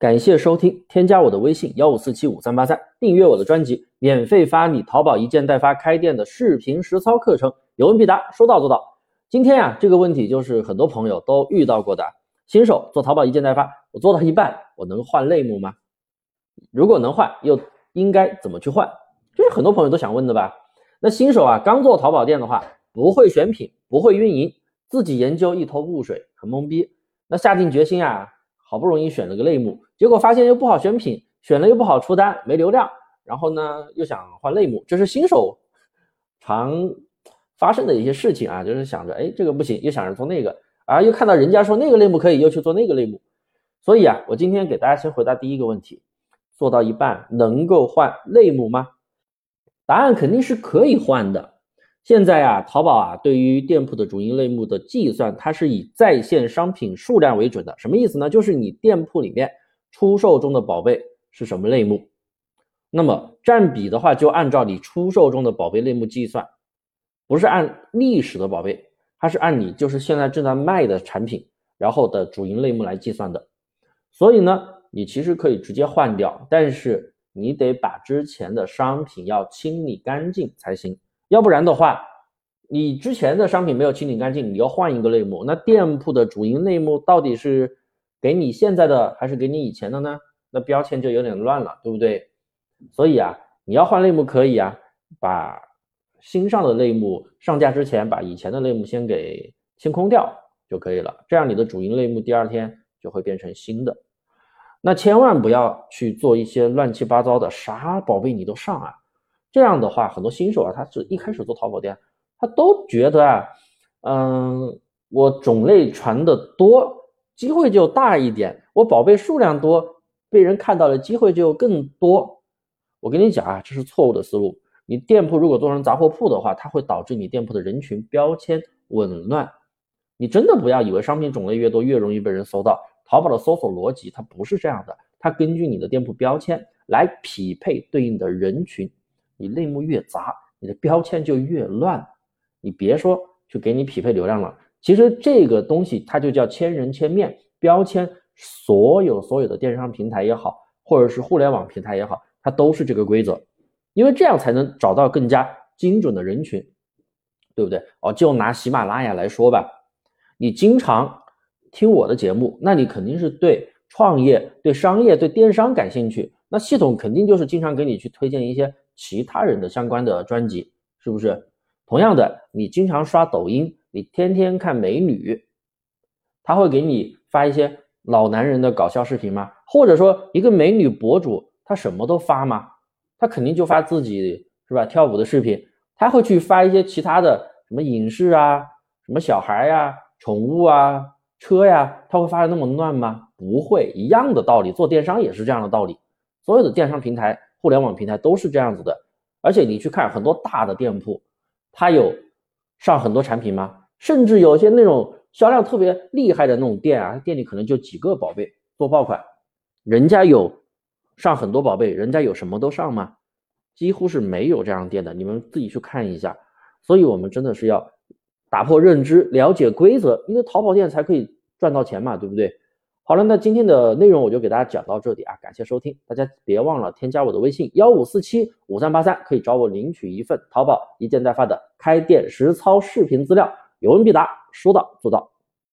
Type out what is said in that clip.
感谢收听，添加我的微信幺五四七五三八三，订阅我的专辑，免费发你淘宝一件代发开店的视频实操课程，有问必答，说到做到。今天啊，这个问题就是很多朋友都遇到过的，新手做淘宝一件代发，我做到一半，我能换类目吗？如果能换，又应该怎么去换？这是很多朋友都想问的吧？那新手啊，刚做淘宝店的话，不会选品，不会运营，自己研究一头雾水，很懵逼。那下定决心啊。好不容易选了个类目，结果发现又不好选品，选了又不好出单，没流量。然后呢，又想换类目，这是新手常发生的一些事情啊。就是想着，哎，这个不行，又想着做那个，啊，又看到人家说那个类目可以，又去做那个类目。所以啊，我今天给大家先回答第一个问题：做到一半能够换类目吗？答案肯定是可以换的。现在啊，淘宝啊，对于店铺的主营类目的计算，它是以在线商品数量为准的。什么意思呢？就是你店铺里面出售中的宝贝是什么类目，那么占比的话，就按照你出售中的宝贝类目计算，不是按历史的宝贝，它是按你就是现在正在卖的产品，然后的主营类目来计算的。所以呢，你其实可以直接换掉，但是你得把之前的商品要清理干净才行。要不然的话，你之前的商品没有清理干净，你要换一个类目，那店铺的主营类目到底是给你现在的还是给你以前的呢？那标签就有点乱了，对不对？所以啊，你要换类目可以啊，把新上的类目上架之前，把以前的类目先给清空掉就可以了，这样你的主营类目第二天就会变成新的。那千万不要去做一些乱七八糟的，啥宝贝你都上啊！这样的话，很多新手啊，他是一开始做淘宝店，他都觉得啊，嗯，我种类传的多，机会就大一点，我宝贝数量多，被人看到的机会就更多。我跟你讲啊，这是错误的思路。你店铺如果做成杂货铺的话，它会导致你店铺的人群标签紊乱。你真的不要以为商品种类越多越容易被人搜到，淘宝的搜索逻辑它不是这样的，它根据你的店铺标签来匹配对应的人群。你类目越杂，你的标签就越乱。你别说去给你匹配流量了，其实这个东西它就叫千人千面标签。所有所有的电商平台也好，或者是互联网平台也好，它都是这个规则，因为这样才能找到更加精准的人群，对不对？哦，就拿喜马拉雅来说吧，你经常听我的节目，那你肯定是对创业、对商业、对电商感兴趣，那系统肯定就是经常给你去推荐一些。其他人的相关的专辑是不是？同样的，你经常刷抖音，你天天看美女，他会给你发一些老男人的搞笑视频吗？或者说，一个美女博主，她什么都发吗？她肯定就发自己是吧？跳舞的视频，他会去发一些其他的什么影视啊、什么小孩呀、宠物啊、车呀，他会发的那么乱吗？不会，一样的道理，做电商也是这样的道理，所有的电商平台。互联网平台都是这样子的，而且你去看很多大的店铺，它有上很多产品吗？甚至有些那种销量特别厉害的那种店啊，店里可能就几个宝贝做爆款，人家有上很多宝贝，人家有什么都上吗？几乎是没有这样店的，你们自己去看一下。所以我们真的是要打破认知，了解规则，因为淘宝店才可以赚到钱嘛，对不对？好了，那今天的内容我就给大家讲到这里啊，感谢收听，大家别忘了添加我的微信幺五四七五三八三，可以找我领取一份淘宝一件代发的开店实操视频资料，有问必答，说到做到。